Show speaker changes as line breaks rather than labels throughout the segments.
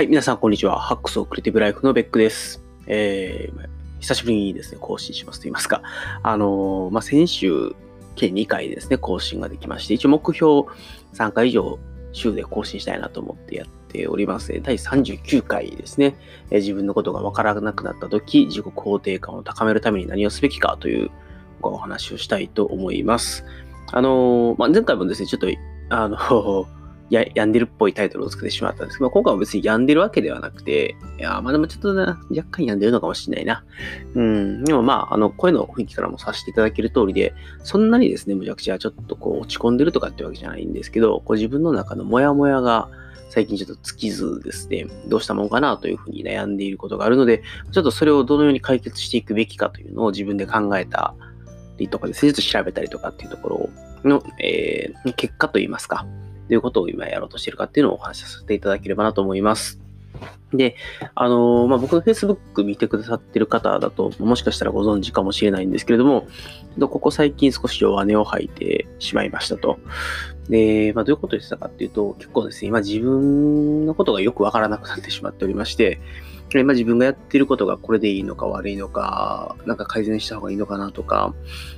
はい、皆さん、こんにちは。ハックスオクリティブライフのベックです。えー、久しぶりにですね、更新しますと言いますか。あのー、まあ、先週、計2回ですね、更新ができまして、一応目標3回以上週で更新したいなと思ってやっております。第39回ですね、えー、自分のことがわからなくなった時、自己肯定感を高めるために何をすべきかというお話をしたいと思います。あのー、まあ、前回もですね、ちょっと、あのや、病んでるっぽいタイトルをつけてしまったんですけど、今回は別に病んでるわけではなくて、いや、まあでもちょっとな、若干病んでるのかもしれないな。うん、でもまあ、あの、声の雰囲気からもさせていただける通りで、そんなにですね、むちゃくちゃちょっとこう落ち込んでるとかってわけじゃないんですけど、こう自分の中のモヤモヤが、最近ちょっと尽きずですね、どうしたもんかなというふうに悩んでいることがあるので、ちょっとそれをどのように解決していくべきかというのを自分で考えたりとかですね、ちょっと調べたりとかっていうところの、えー、結果といいますか、ということを今やろうとしてるかっていうのをお話しさせていただければなと思います。で、あのー、まあ、僕の Facebook 見てくださってる方だと、もしかしたらご存知かもしれないんですけれども、ここ最近少し弱音を吐いてしまいましたと。で、まあ、どういうことでしたかっていうと、結構ですね、今自分のことがよくわからなくなってしまっておりまして、今自分がやってることがこれでいいのか悪いのか、なんか改善した方がいいのかなとか、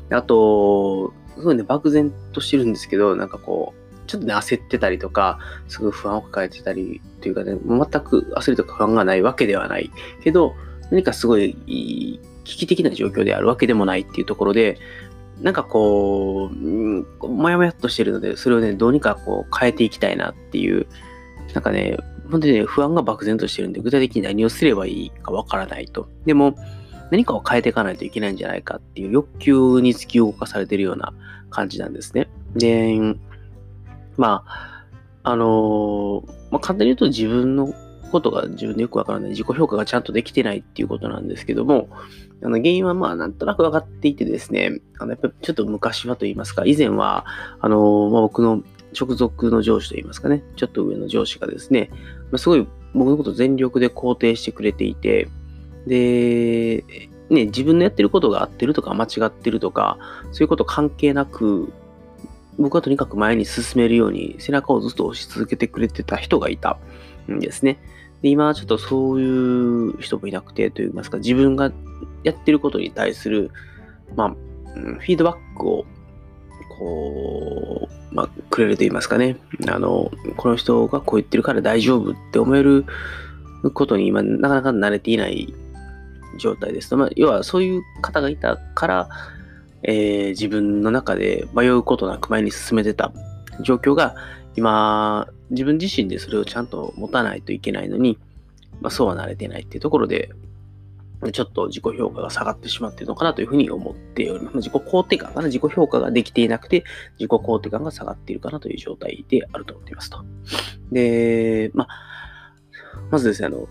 あと、すごいね、漠然としてるんですけど、なんかこう、ちょっとね、焦ってたりとか、すごい不安を抱えてたりというかね、全く焦りとか不安がないわけではないけど、何かすごい危機的な状況であるわけでもないっていうところで、なんかこう、もやもやっとしてるので、それをね、どうにかこう変えていきたいなっていう、なんかね、本当にね、不安が漠然としてるんで、具体的に何をすればいいかわからないと。でも、何かを変えていかないといけないんじゃないかっていう欲求に突き動かされてるような感じなんですね。で、まあ、あのー、まあ、簡単に言うと自分のことが自分でよくわからない、自己評価がちゃんとできてないっていうことなんですけども、あの原因はまあなんとなく分かっていてですね、あのやっぱりちょっと昔はと言いますか、以前は、あのー、まあ、僕の直属の上司と言いますかね、ちょっと上の上司がですね、ま、すごい僕のことを全力で肯定してくれていて、で、ね、自分のやってることが合ってるとか間違ってるとか、そういうこと関係なく、僕はとにかく前に進めるように背中をずっと押し続けてくれてた人がいたんですね。で今はちょっとそういう人もいなくてといいますか、自分がやってることに対する、まあ、フィードバックをこう、まあ、くれると言いますかね。あの、この人がこう言ってるから大丈夫って思えることに今なかなか慣れていない状態です。まあ、要はそういう方がいたから、えー、自分の中で迷うことなく前に進めてた状況が今自分自身でそれをちゃんと持たないといけないのに、まあ、そうはなれてないっていうところでちょっと自己評価が下がってしまっているのかなというふうに思っております。自己肯定感かな？自己評価ができていなくて、自己肯定感が下がっているかなという状態であると思っていますと。で、まあ、まずですね、あの、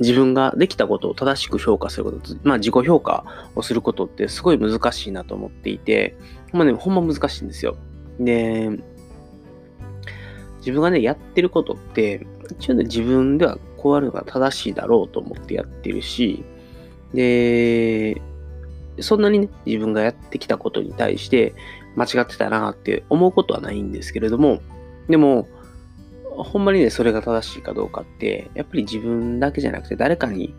自分ができたことを正しく評価すること、まあ自己評価をすることってすごい難しいなと思っていて、まあね、ほんま難しいんですよ。で、自分がね、やってることって、一応ね、自分ではこうやるのが正しいだろうと思ってやってるし、で、そんなにね、自分がやってきたことに対して間違ってたなって思うことはないんですけれども、でも、ほんまにね、それが正しいかどうかって、やっぱり自分だけじゃなくて誰かに、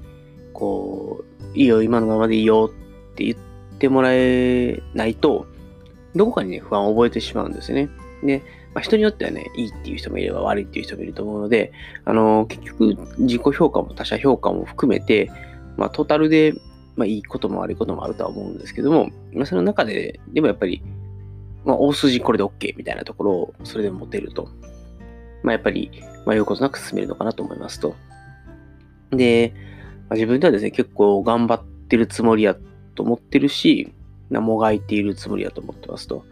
こう、いいよ、今のままでいいよって言ってもらえないと、どこかにね、不安を覚えてしまうんですよね。で、まあ、人によってはね、いいっていう人もいれば悪いっていう人もいると思うので、あの、結局、自己評価も他者評価も含めて、まあ、トータルで、まあ、いいことも悪いこともあるとは思うんですけども、まあ、その中で、でもやっぱり、まあ、大筋これで OK みたいなところをそれで持てると。まあ、やっぱり迷うことなく進めるのかなと思いますと。で、まあ、自分ではですね、結構頑張ってるつもりやと思ってるし、もがいているつもりやと思ってますと。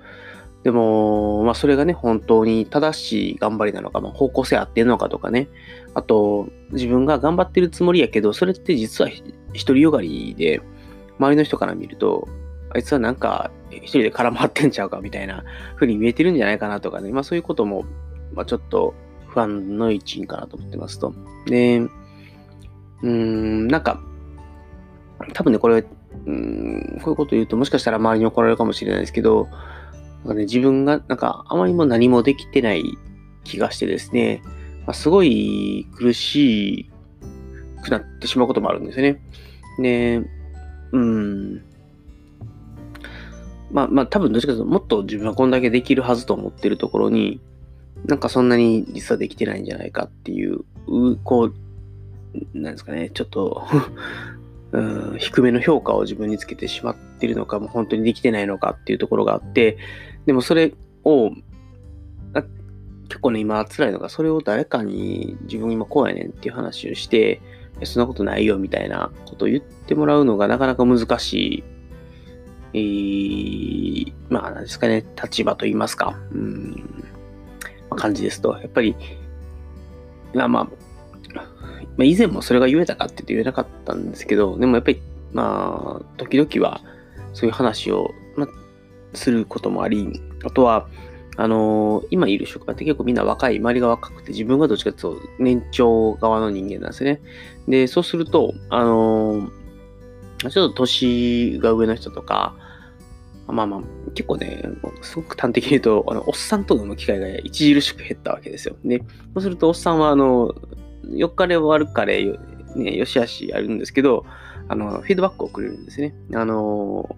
でも、まあ、それがね、本当に正しい頑張りなのか、まあ、方向性合ってんのかとかね、あと、自分が頑張ってるつもりやけど、それって実は独りよがりで、周りの人から見ると、あいつはなんか一人で絡まってんちゃうかみたいな風に見えてるんじゃないかなとかね、まあそういうこともまあ、ちょっと不安の一因かなと思ってますと。で、うーん、なんか、多分ね、これ、うん、こういうこと言うと、もしかしたら周りに怒られるかもしれないですけど、なんかね、自分が、なんか、あまりも何もできてない気がしてですね、まあ、すごい苦しくなってしまうこともあるんですよね。で、うん。まあまあ多分どっちかというともっと自分はこんだけできるはずと思ってるところに、なんかそんなに実はできてないんじゃないかっていう、こう、なんですかね、ちょっと うん、低めの評価を自分につけてしまってるのか、もう本当にできてないのかっていうところがあって、でもそれを、結構ね、今辛いのが、それを誰かに自分今こうやねんっていう話をして、そんなことないよみたいなことを言ってもらうのがなかなか難しい、えー、まあ、なんですかね、立場と言いますか、うん、感じですと、やっぱり、まあまあ、以前もそれが言えたかって言って言えなかったんですけど、でもやっぱり、まあ、時々はそういう話を、まあ、することもあり、あとは、あのー、今いる職場って結構みんな若い、周りが若くて、自分がどっちかというと年長側の人間なんですね。で、そうすると、あのー、ちょっと年が上の人とか、まあまあ、結構ね、すごく端的に言うと、あの、おっさんと飲む機会が著しく減ったわけですよ。で、そうすると、おっさんは、あの、4日で終わるかで、ね、よしあしあるんですけど、あの、フィードバックをくれるんですね。あの、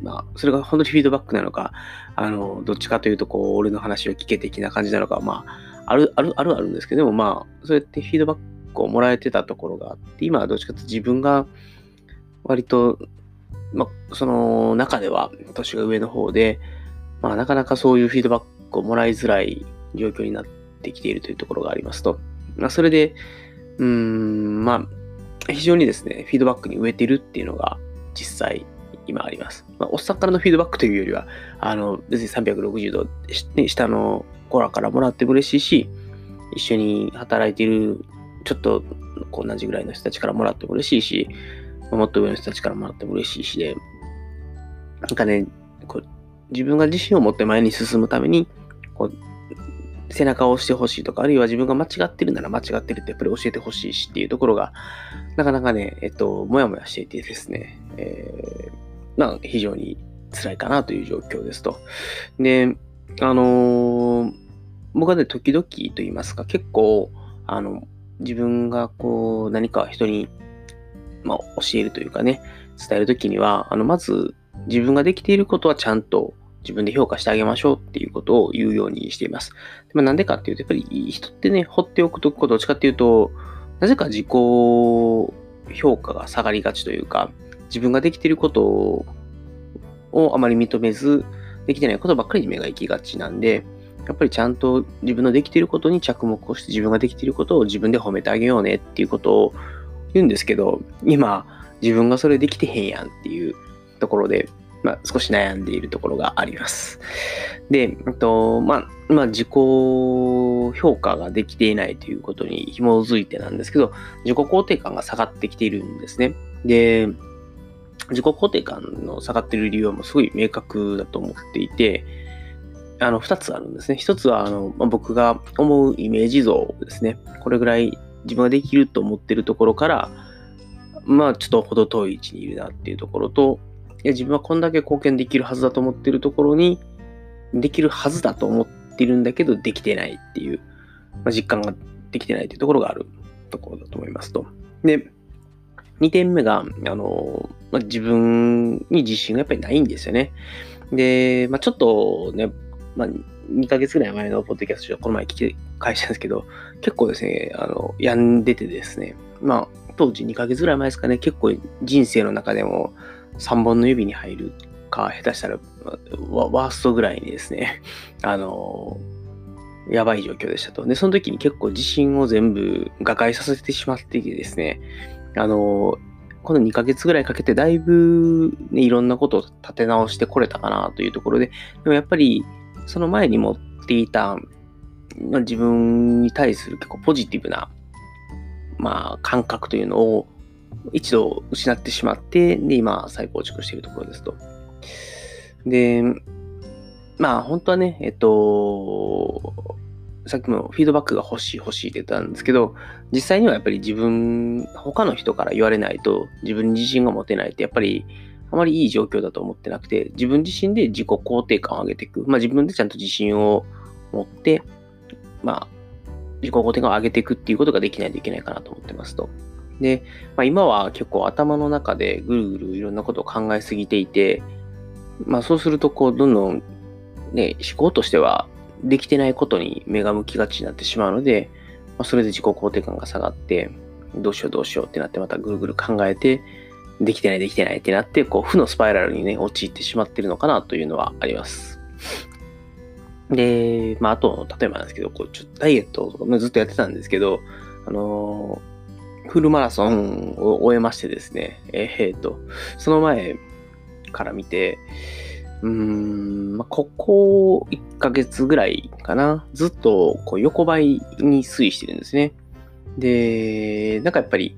まあ、それが本当にフィードバックなのか、あの、どっちかというと、こう、俺の話を聞け的な感じなのか、まあ、ある、ある、あるあるんですけども、まあ、そうやってフィードバックをもらえてたところがあって、今はどっちかというと自分が割と、まあ、その中では年が上の方で、まあ、なかなかそういうフィードバックをもらいづらい状況になってきているというところがありますと。まあ、それで、うーん、まあ、非常にですね、フィードバックに植えているっていうのが実際今あります。まあ、おっさんからのフィードバックというよりは、あの、別に360度、下の子らからもらっても嬉しいし、一緒に働いている、ちょっと同じぐらいの人たちからもらっても嬉しいし、もっと上の人たちからもらっても嬉しいしで、なんかね、こう自分が自信を持って前に進むために、こう背中を押してほしいとか、あるいは自分が間違ってるなら間違ってるってやっぱり教えてほしいしっていうところが、なかなかね、えっと、もやもやしていてですね、えー、まあ、非常に辛いかなという状況ですと。で、あのー、僕はね、時々と言いますか、結構、あの、自分がこう、何か人に、まあ、教えるというかね、伝えるときには、あの、まず、自分ができていることはちゃんと自分で評価してあげましょうっていうことを言うようにしています。ま、なんでかっていうと、やっぱり人ってね、放っておくとどっちかっていうと、なぜか自己評価が下がりがちというか、自分ができていることをあまり認めず、できてないことばっかりに目が行きがちなんで、やっぱりちゃんと自分のできていることに着目をして自分ができていることを自分で褒めてあげようねっていうことを言うんですけど、今自分がそれできてへんやんっていうところで、まあ、少し悩んでいるところがあります。で、と、まあ、まあ、自己評価ができていないということに紐づいてなんですけど、自己肯定感が下がってきているんですね。で、自己肯定感の下がっている理由はもうすごい明確だと思っていて、あの、二つあるんですね。一つは、あの、まあ、僕が思うイメージ像ですね。これぐらい自分ができると思ってるところから、まあ、ちょっと程遠い位置にいるなっていうところと、いや自分はこんだけ貢献できるはずだと思ってるところに、できるはずだと思ってるんだけど、できてないっていう、まあ、実感ができてないっていうところがあるところだと思いますと。で、2点目が、あの、まあ、自分に自信がやっぱりないんですよね。で、まあ、ちょっとね、まあ、2ヶ月ぐらい前のポッドキャストをこの前聞き返したんですけど、結構ですね、あの、病んでてですね、まあ、当時2ヶ月ぐらい前ですかね、結構人生の中でも、3本の指に入るか、下手したらワーストぐらいにですね、あのやばい状況でしたと。で、その時に結構自信を全部瓦解させてしまっていてですね、あのこの2ヶ月ぐらいかけてだいぶ、ね、いろんなことを立て直してこれたかなというところで、でもやっぱりその前に持っていた、まあ、自分に対する結構ポジティブな、まあ、感覚というのを一度失ってしまって、で、今再構築しているところですと。で、まあ本当はね、えっと、さっきもフィードバックが欲しい欲しいって言ったんですけど、実際にはやっぱり自分、他の人から言われないと自分自信が持てないってやっぱりあまりいい状況だと思ってなくて、自分自身で自己肯定感を上げていく。まあ自分でちゃんと自信を持って、まあ自己肯定感を上げていくっていうことができないといけないかなと思ってますと。で、まあ、今は結構頭の中でぐるぐるいろんなことを考えすぎていて、まあそうするとこうどんどんね、思考としてはできてないことに目が向きがちになってしまうので、まあ、それで自己肯定感が下がって、どうしようどうしようってなってまたぐるぐる考えて、できてないできてないってなって、こう負のスパイラルにね、陥ってしまってるのかなというのはあります。で、まああと、例えばなんですけど、こうちょっとダイエットとかずっとやってたんですけど、あのー、フルマラソンを終えましてですね、えー、っと、その前から見て、うーん、まあ、ここ1ヶ月ぐらいかな。ずっとこう横ばいに推移してるんですね。で、なんかやっぱり、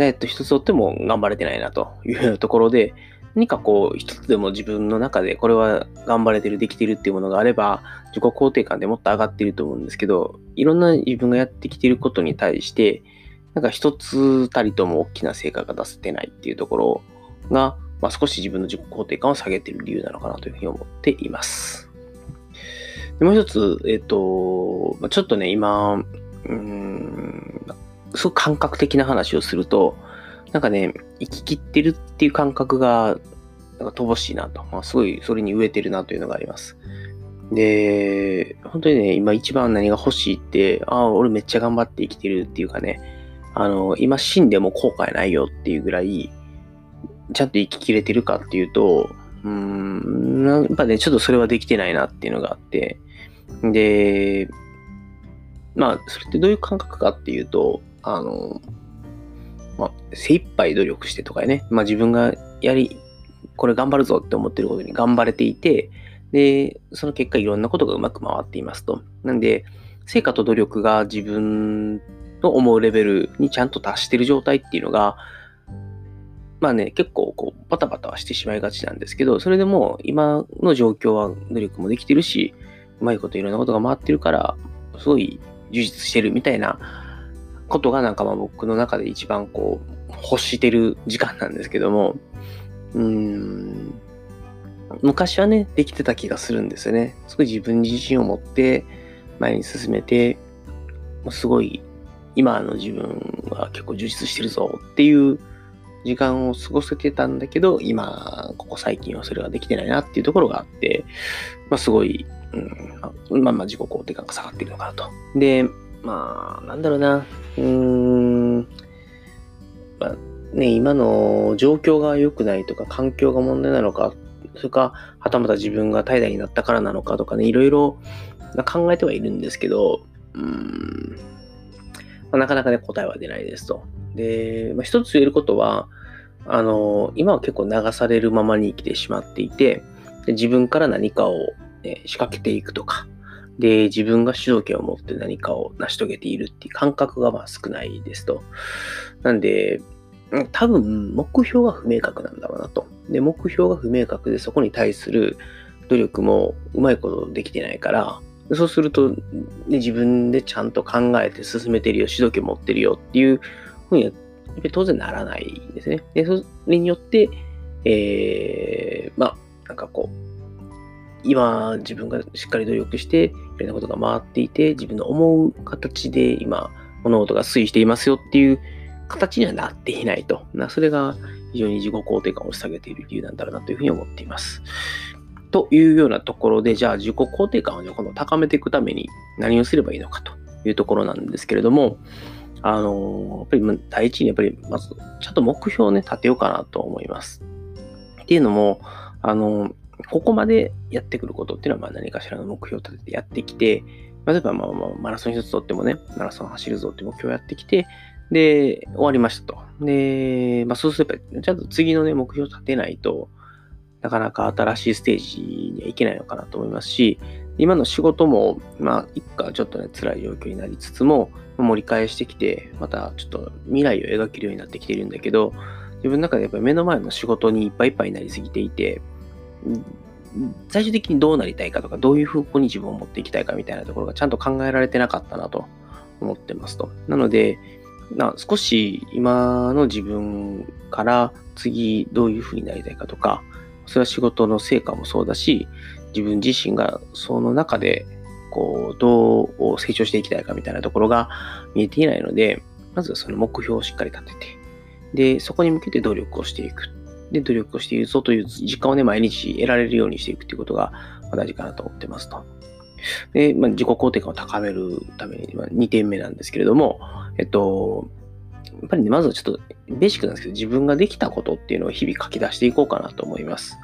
ダイエット一つとっても頑張れてないなというところで、何かこう、一つでも自分の中でこれは頑張れてる、できてるっていうものがあれば、自己肯定感でもっと上がってると思うんですけど、いろんな自分がやってきてることに対して、なんか一つたりとも大きな成果が出せてないっていうところが、まあ、少し自分の自己肯定感を下げている理由なのかなというふうに思っています。でもう一つ、えっ、と、ちょっとね、今、うん、すごく感覚的な話をすると、なんかね、生き切ってるっていう感覚が、なんか乏しいなと。まあ、すごいそれに飢えてるなというのがあります。で、本当にね、今一番何が欲しいって、ああ、俺めっちゃ頑張って生きてるっていうかね、あの、今死んでも後悔ないよっていうぐらい、ちゃんと生ききれてるかっていうと、うーん、やっぱね、ちょっとそれはできてないなっていうのがあって、で、まあ、それってどういう感覚かっていうと、あの、まあ、精一杯努力してとかね、まあ自分がやり、これ頑張るぞって思ってることに頑張れていて、で、その結果いろんなことがうまく回っていますと。なんで、成果と努力が自分の思うレベルにちゃんと達してる状態っていうのが、まあね、結構こうバタバタはしてしまいがちなんですけど、それでも今の状況は努力もできてるし、うまいこといろんなことが回ってるから、すごい充実してるみたいなことがなんかまあ僕の中で一番こう欲してる時間なんですけども、うん、昔はね、できてた気がするんですよね。すごい自分自信を持って前に進めて、すごい今の自分は結構充実してるぞっていう時間を過ごせてたんだけど、今、ここ最近はそれができてないなっていうところがあって、まあ、すごい、うん、まあまあ自己肯定感が下がっているのかなと。で、まあ、なんだろうな、うーん、まあね、今の状況が良くないとか、環境が問題なのか、それか、はたまた自分が怠惰になったからなのかとかね、いろいろ考えてはいるんですけど、うーん、まあ、なかなかね、答えは出ないですと。で、まあ、一つ言えることは、あの、今は結構流されるままに生きてしまっていて、で自分から何かを、ね、仕掛けていくとか、で、自分が主導権を持って何かを成し遂げているっていう感覚がまあ少ないですと。なんで、多分目標が不明確なんだろうなと。で、目標が不明確でそこに対する努力もうまいことできてないから、そうすると、ね、自分でちゃんと考えて進めてるよ、主導権持ってるよっていうふうには、やっぱり当然ならないんですね。で、それによって、えー、まあ、なんかこう、今自分がしっかり努力して、いろんなことが回っていて、自分の思う形で今、物事が推移していますよっていう形にはなっていないと。なそれが非常に自己肯定感を押し下げている理由なんだろうなというふうに思っています。というようなところで、じゃあ自己肯定感を、ね、この高めていくために何をすればいいのかというところなんですけれども、あの、やっぱり第一にやっぱりまずちゃんと目標をね、立てようかなと思います。っていうのも、あの、ここまでやってくることっていうのはまあ何かしらの目標を立ててやってきて、例えばまあまあマラソン一つとってもね、マラソン走るぞって目標をやってきて、で、終わりましたと。で、まあそうすれば、ちゃんと次のね、目標を立てないと、なかなか新しいステージにはいけないのかなと思いますし、今の仕事も、まあ、一家ちょっとね、辛い状況になりつつも、盛り返してきて、またちょっと未来を描けるようになってきてるんだけど、自分の中でやっぱり目の前の仕事にいっぱいいっぱいになりすぎていて、最終的にどうなりたいかとか、どういう方向に自分を持っていきたいかみたいなところがちゃんと考えられてなかったなと思ってますと。なので、な少し今の自分から次どういうふうになりたいかとか、それは仕事の成果もそうだし、自分自身がその中でこう、どう成長していきたいかみたいなところが見えていないので、まずはその目標をしっかり立てて、で、そこに向けて努力をしていく。で、努力をしているぞという時間をね、毎日得られるようにしていくということが大事かなと思ってますと。で、まあ、自己肯定感を高めるために、まあ、2点目なんですけれども、えっと、やっぱりね、まずはちょっとベーシックなんですけど、自分ができたことっていうのを日々書き出していこうかなと思います。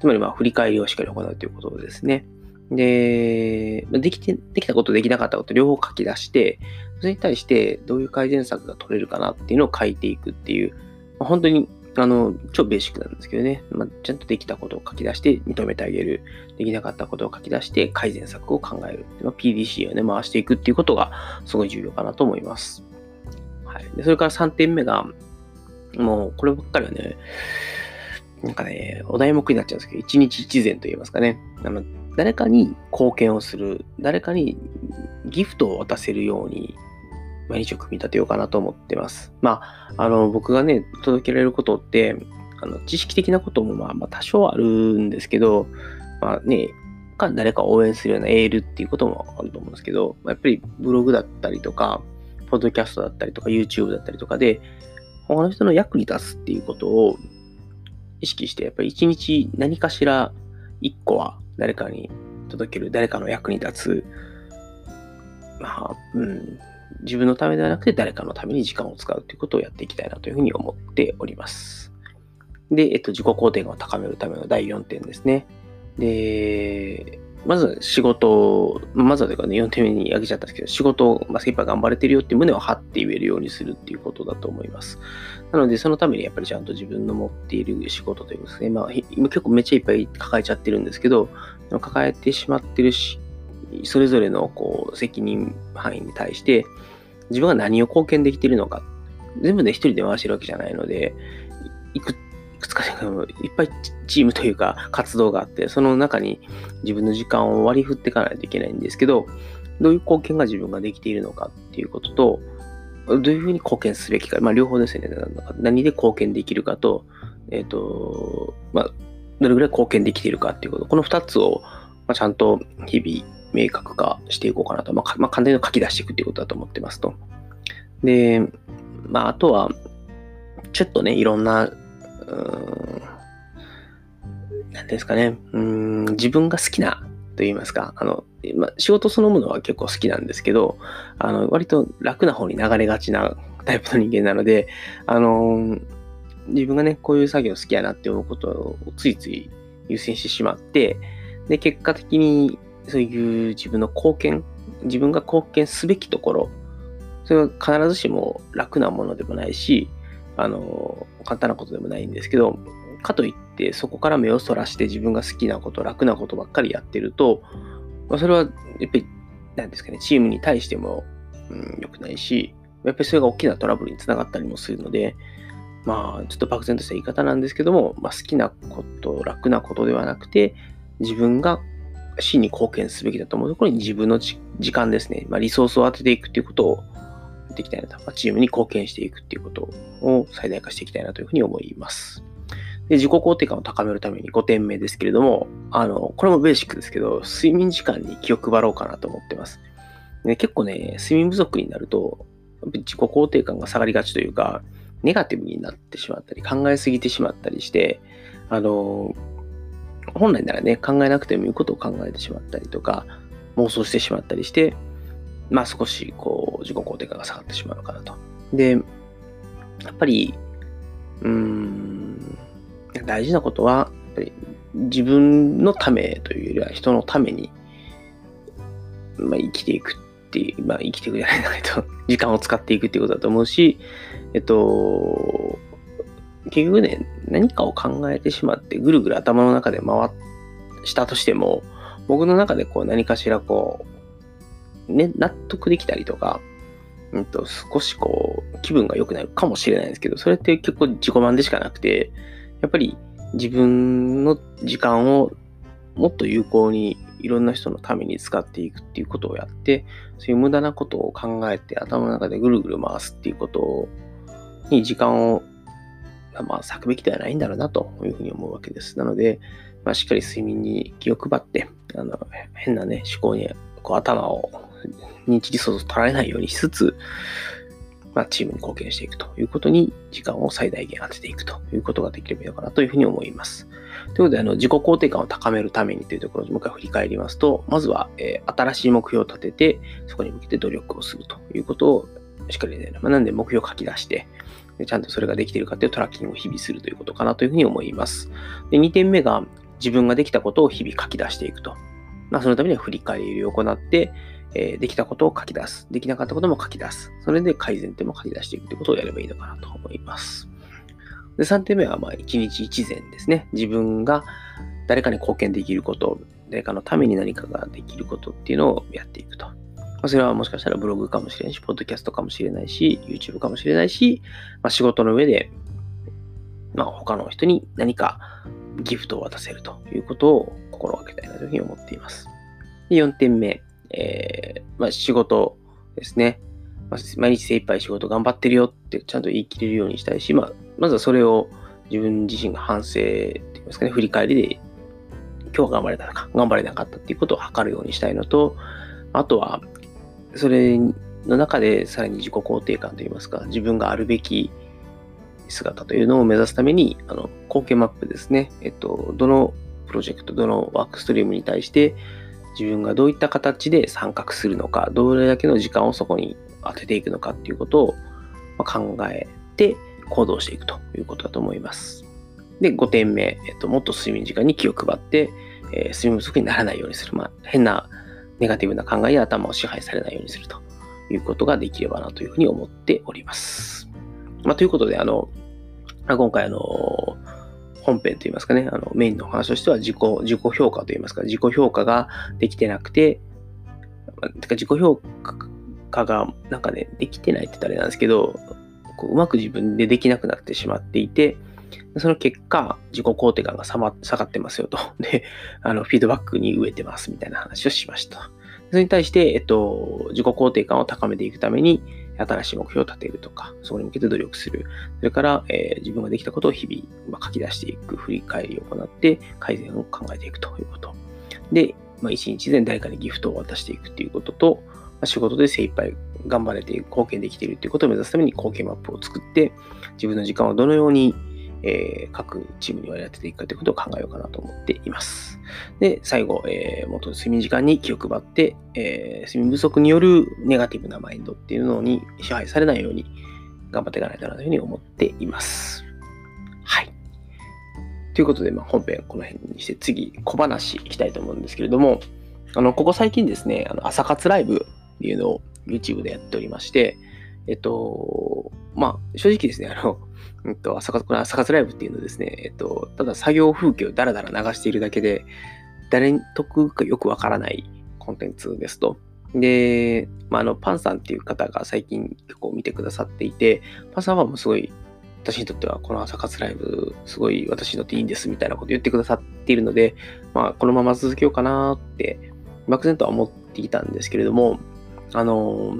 つまり、まあ、振り返りをしっかり行うということですね。で、できて、できたこと、できなかったこと両方書き出して、それに対してどういう改善策が取れるかなっていうのを書いていくっていう、ま、本当にあの、超ベーシックなんですけどね、まあ、ちゃんとできたことを書き出して認めてあげる。できなかったことを書き出して改善策を考える。まあ、PDC をね、回していくっていうことがすごい重要かなと思います。はい。で、それから3点目が、もう、こればっかりはね、なんかね、お題目になっちゃうんですけど、一日一善と言いますかね。あの、誰かに貢献をする、誰かにギフトを渡せるように毎日を組み立てようかなと思ってます。まあ、あの、僕がね、届けられることって、あの知識的なこともまあまあ多少あるんですけど、まあね、か誰かを応援するようなエールっていうこともあると思うんですけど、まあ、やっぱりブログだったりとか、ポッドキャストだったりとか、YouTube だったりとかで、他の人の役に立つっていうことを意識して、やっぱり一日何かしら一個は誰かに届ける、誰かの役に立つ、まあ、うん、自分のためではなくて誰かのために時間を使うということをやっていきたいなというふうに思っております。で、えっと、自己肯定感を高めるための第4点ですね。で、まず仕事、まずはというかね、4点目に挙げちゃったんですけど、仕事を、まあ、精一杯頑張れてるよって胸を張って言えるようにするっていうことだと思います。なので、そのためにやっぱりちゃんと自分の持っている仕事というかですね、まあ、結構めっちゃいっぱい抱えちゃってるんですけど、抱えてしまってるし、それぞれのこう責任範囲に対して、自分が何を貢献できているのか。全部で一人で回してるわけじゃないので、いくいくつかいっぱいチームというか活動があって、その中に自分の時間を割り振っていかないといけないんですけど、どういう貢献が自分ができているのかっていうことと、どういうふうに貢献すべきか、まあ両方ですよね。何で貢献できるかと、えっ、ー、と、まあ、どれぐらい貢献できているかっていうこと、この二つを、まあ、ちゃんと日々明確化していこうかなと。まあ、まあ、簡単に書き出していくっていうことだと思ってますと。で、まあ、あとは、ちょっとね、いろんな、うーん、なんですかね、うん、自分が好きなと言いますか、あの、まあ、仕事そのものは結構好きなんですけど、あの、割と楽な方に流れがちなタイプの人間なので、あの、自分がね、こういう作業好きやなって思うことをついつい優先してしまって、で、結果的にそういう自分の貢献、自分が貢献すべきところ、それは必ずしも楽なものでもないし、あの、簡単なことでもないんですけど、かといってそこから目をそらして自分が好きなこと、楽なことばっかりやってると、まあ、それはやっぱり、なんですかね、チームに対しても、うん、良くないし、やっぱりそれが大きなトラブルにつながったりもするので、まあ、ちょっと漠然とした言い方なんですけども、まあ、好きなこと、楽なことではなくて、自分が死に貢献すべきだと思うところに自分の時間ですね、まあ、リソースを当てていくっていうことをやっていきたいなと、まあ、チームに貢献していくっていうことを最大化していきたいなというふうに思います。で自己肯定感を高めるために5点目ですけれども、あの、これもベーシックですけど、睡眠時間に気を配ろうかなと思ってます。で結構ね、睡眠不足になると、自己肯定感が下がりがちというか、ネガティブになってしまったり、考えすぎてしまったりして、あの、本来ならね、考えなくてもいいことを考えてしまったりとか、妄想してしまったりして、まあ少しこう自己肯定感が下がってしまうのかなと。で、やっぱり、うーん、大事なことは、やっぱり自分のためというよりは人のために、まあ、生きていくっていう、まあ生きていくじゃないと、時間を使っていくっていうことだと思うし、えっと、結局ね、何かを考えてしまってぐるぐる頭の中で回したとしても、僕の中でこう何かしらこう、ね、納得できたりとか、うんと、少しこう、気分が良くなるかもしれないですけど、それって結構自己満でしかなくて、やっぱり自分の時間をもっと有効にいろんな人のために使っていくっていうことをやって、そういう無駄なことを考えて頭の中でぐるぐる回すっていうことに時間をまあ、咲くべきではないんだろうなというふうに思うわけです。なので、まあ、しっかり睡眠に気を配って、あの変なね、思考にこう頭を認知リソースを取られないようにしつつ、まあ、チームに貢献していくということに時間を最大限当てていくということができればいいのかなというふうに思います。ということで、あの自己肯定感を高めるためにというところをもう一回振り返りますと、まずは、えー、新しい目標を立てて、そこに向けて努力をするということをしっかりね、まあ、なんで目標を書き出して、ちゃんとそれができているかというトラッキングを日々するということかなというふうに思います。で2点目が自分ができたことを日々書き出していくと。まあ、そのためには振り返りを行って、えー、できたことを書き出す。できなかったことも書き出す。それで改善点も書き出していくということをやればいいのかなと思います。で3点目は、ま、1日1善ですね。自分が誰かに貢献できること、誰かのために何かができることっていうのをやっていくと。まあ、それはもしかしたらブログかもしれないし、ポッドキャストかもしれないし、YouTube かもしれないし、まあ、仕事の上で、まあ、他の人に何かギフトを渡せるということを心がけたいなというふうに思っています。で4点目、えー、まあ、仕事ですね。まあ、毎日精一杯仕事頑張ってるよってちゃんと言い切れるようにしたいし、まあ、まずはそれを自分自身が反省って言いますかね、振り返りで今日は頑張れたのか、頑張れなかったっていうことを測るようにしたいのと、あとは、それの中でさらに自己肯定感といいますか、自分があるべき姿というのを目指すために、あの、貢献マップですね。えっと、どのプロジェクト、どのワークストリームに対して、自分がどういった形で参画するのか、どれだけの時間をそこに当てていくのかっていうことを考えて行動していくということだと思います。で、5点目、えっと、もっと睡眠時間に気を配って、えー、睡眠不足にならないようにする。まあ、変なネガティブな考えや頭を支配されないようにするということができればなというふうに思っております。まあ、ということで、あの、今回、あの、本編といいますかね、あのメインの話としては自己、自己評価といいますか、自己評価ができてなくて、てか自己評価がなんかね、できてないって言ったらあれなんですけど、こううまく自分でできなくなってしまっていて、その結果、自己肯定感が下がってますよと。で、あの、フィードバックに飢えてますみたいな話をしました。それに対して、えっと、自己肯定感を高めていくために、新しい目標を立てるとか、そこに向けて努力する。それから、えー、自分ができたことを日々、まあ、書き出していく、振り返りを行って、改善を考えていくということ。で、まあ、一日で誰かにギフトを渡していくっていうことと、まあ、仕事で精一杯頑張れて貢献できているっていうことを目指すために貢献マップを作って、自分の時間をどのようにえー、各チームに割り当てていくかということを考えようかなと思っています。で、最後、えー、元睡眠時間に気を配って、えー、睡眠不足によるネガティブなマインドっていうのに支配されないように頑張っていかないとなというふうに思っています。はい。ということで、まあ、本編この辺にして次、小話いきたいと思うんですけれども、あの、ここ最近ですね、あの朝活ライブっていうのを YouTube でやっておりまして、えっと、まあ、正直ですね、あの、えっと、朝活、ライブっていうのですね、えっと、ただ作業風景をダラダラ流しているだけで、誰に得かよくわからないコンテンツですと。で、まあ、あの、パンさんっていう方が最近結構見てくださっていて、パンさんはもうすごい、私にとってはこの朝活ライブ、すごい私にとっていいんですみたいなこと言ってくださっているので、まあ、このまま続けようかなって、漠然とは思っていたんですけれども、あの、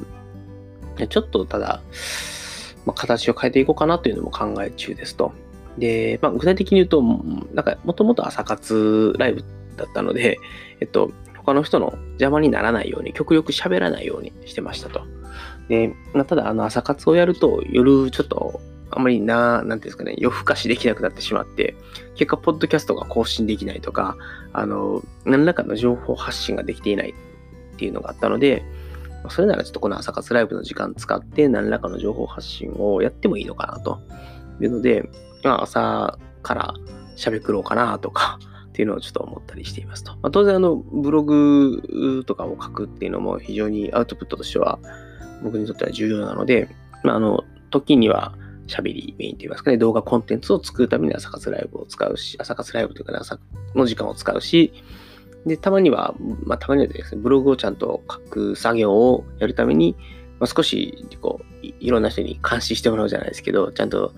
ちょっとただ、まあ、形を変えていこうかなというのも考え中ですと。で、まあ、具体的に言うと、なんか、もともと朝活ライブだったので、えっと、他の人の邪魔にならないように、極力喋らないようにしてましたと。で、まあ、ただ、あの、朝活をやると、夜ちょっと、あんまりな、なんていうんですかね、夜更かしできなくなってしまって、結果、ポッドキャストが更新できないとか、あの、何らかの情報発信ができていないっていうのがあったので、それならちょっとこの朝活ライブの時間使って何らかの情報発信をやってもいいのかなというので、まあ、朝から喋ろうかなとか っていうのをちょっと思ったりしていますと。まあ、当然あのブログとかを書くっていうのも非常にアウトプットとしては僕にとっては重要なので、まあ、あの時には喋りメインといいますかね、動画コンテンツを作るために朝活ライブを使うし、朝活ライブというか、朝の時間を使うし、で、たまには、まあ、たまにはですね、ブログをちゃんと書く作業をやるために、まあ、少し、こうい、いろんな人に監視してもらうじゃないですけど、ちゃんと、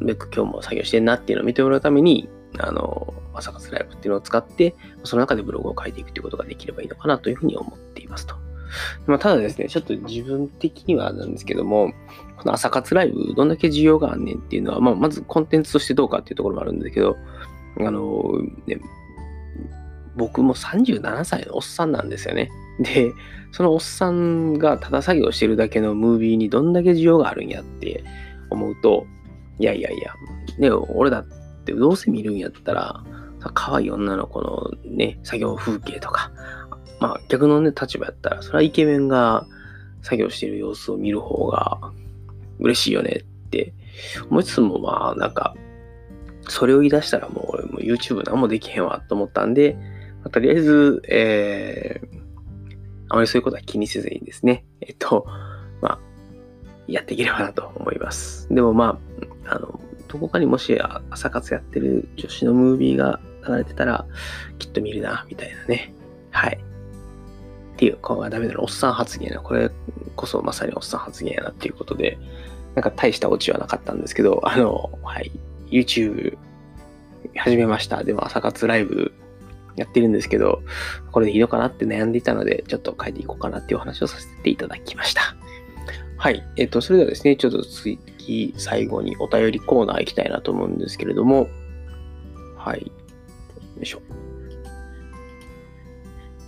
ベック今日も作業してんなっていうのを見てもらうために、あの、朝活ライブっていうのを使って、その中でブログを書いていくということができればいいのかなというふうに思っていますと。まあ、ただですね、ちょっと自分的にはなんですけども、この朝活ライブ、どんだけ需要があんねんっていうのは、まあ、まずコンテンツとしてどうかっていうところもあるんですけど、あの、ね、僕も37歳のおっさんなんですよね。で、そのおっさんがただ作業してるだけのムービーにどんだけ需要があるんやって思うと、いやいやいや、ね、俺だってどうせ見るんやったら、可愛い女の子のね、作業風景とか、まあ逆のね、立場やったら、それはイケメンが作業してる様子を見る方が嬉しいよねって思いつつも、まあなんか、それを言い出したらもう俺も YouTube 何もできへんわと思ったんで、まあ、とりあえず、えー、あまりそういうことは気にせずにですね、えっと、まあ、やっていければなと思います。でもまあ、あの、どこかにもし朝活やってる女子のムービーが流れてたら、きっと見るな、みたいなね。はい。っていう、ここがダメだな、おっさん発言やな。これこそまさにおっさん発言やなっていうことで、なんか大したオチはなかったんですけど、あの、はい、YouTube 始めました。でも朝活ライブやってるんですけど、これでいいのかなって悩んでいたので、ちょっと変えていこうかなっていうお話をさせていただきました。はい。えっ、と、それではですね、ちょっと次、最後にお便りコーナー行きたいなと思うんですけれども、はい。よいしょ。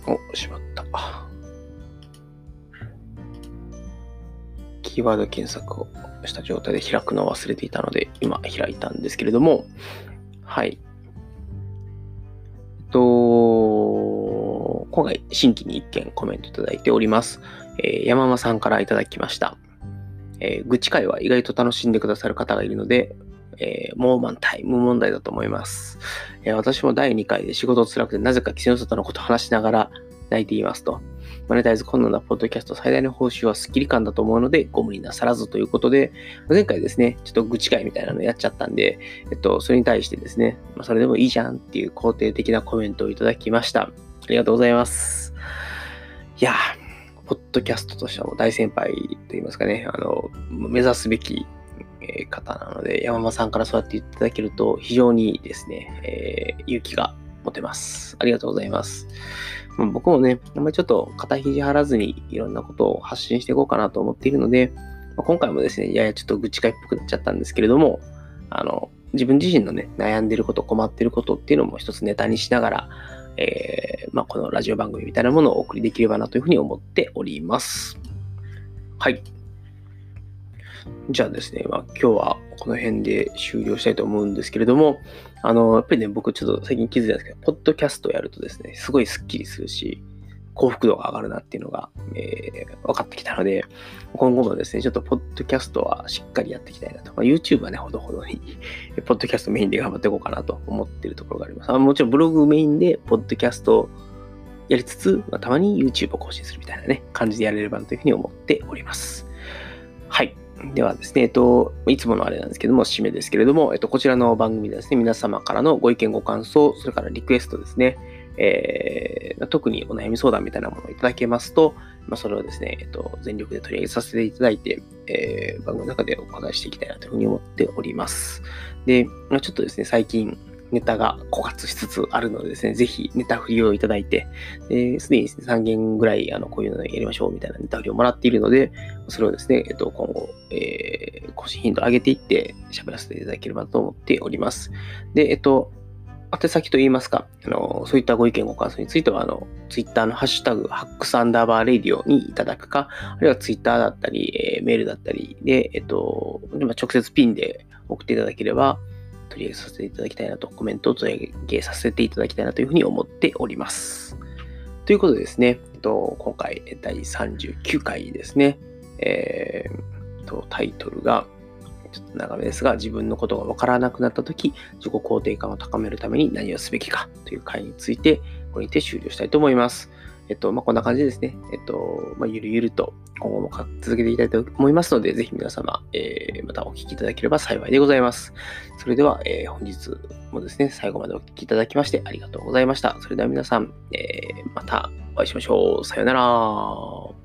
お、しまった。キーワード検索をした状態で開くのを忘れていたので、今開いたんですけれども、はい。今回新規に一件コメントいただいております。えー、山間さんからいただきました。えー、愚痴会は意外と楽しんでくださる方がいるので、えー、もう満タイム問題だと思います。えー、私も第2回で仕事辛くてなぜか既の外のことを話しながら泣いていますと。マネタイズ困難なポッドキャスト最大の報酬はスッキリ感だと思うので、ご無理なさらずということで、前回ですね、ちょっと愚痴会みたいなのやっちゃったんで、えっと、それに対してですね、まあ、それでもいいじゃんっていう肯定的なコメントをいただきました。ありがとうございます。いやポッドキャストとしてはも大先輩と言いますかね、あの、目指すべき方なので、山間さんからそうやって言っていただけると、非常にですね、えー、勇気が持てます。ありがとうございます。まあ、僕もね、あんまりちょっと肩肘張らずにいろんなことを発信していこうかなと思っているので、まあ、今回もですね、ややちょっと愚痴会っぽくなっちゃったんですけれども、あの、自分自身のね、悩んでること、困ってることっていうのも一つネタにしながら、えー、まあ、このラジオ番組みたいなものをお送りできればなというふうに思っております。はい。じゃあですね、まあ、今日はこの辺で終了したいと思うんですけれども、あの、やっぱりね、僕ちょっと最近気づいたんですけど、ポッドキャストやるとですね、すごいスッキリするし、幸福度が上がるなっていうのが、えー、分かってきたので、今後もですね、ちょっとポッドキャストはしっかりやっていきたいなと。まあ、YouTube はね、ほどほどに ポッドキャストメインで頑張っていこうかなと思っているところがあります。あもちろんブログメインで、ポッドキャストをやりつつ、まあ、たまに YouTube を更新するみたいなね、感じでやれればなというふうに思っております。はい。ではですね、えっと、いつものあれなんですけども、締めですけれども、えっと、こちらの番組でですね、皆様からのご意見、ご感想、それからリクエストですね、えー、特にお悩み相談みたいなものをいただけますと、まあ、それをですね、えっと、全力で取り上げさせていただいて、えー、番組の中でお答えしていきたいなというふうに思っております。で、まあ、ちょっとですね、最近、ネタが枯渇しつつあるのでですね、ぜひネタ振りをいただいて、すでにですね、3件ぐらい、あの、こういうのやりましょうみたいなネタ振りをもらっているので、それをですね、えっと、今後、えー、更新頻度を上げていって喋らせていただければと思っております。で、えっと、宛先といいますか、あの、そういったご意見ご感想については、ツイッターのハッシュタグ、ハックスアンダーバーレディオにいただくか、あるいはツイッターだったり、えー、メールだったりで、えっと、直接ピンで送っていただければ、取り上げさせていただきたいなと、コメントを取り上げさせていただきたいなというふうに思っております。ということでですね、えっと、今回第39回ですね、えー、とタイトルが、ちょっと長めですが、自分のことがわからなくなったとき、自己肯定感を高めるために何をすべきかという回について、これにて終了したいと思います。えっと、まあ、こんな感じですね。えっと、まあ、ゆるゆると今後も続けていきたいと思いますので、ぜひ皆様、えー、またお聞きいただければ幸いでございます。それでは、えー、本日もですね、最後までお聞きいただきましてありがとうございました。それでは皆さん、えー、またお会いしましょう。さよなら。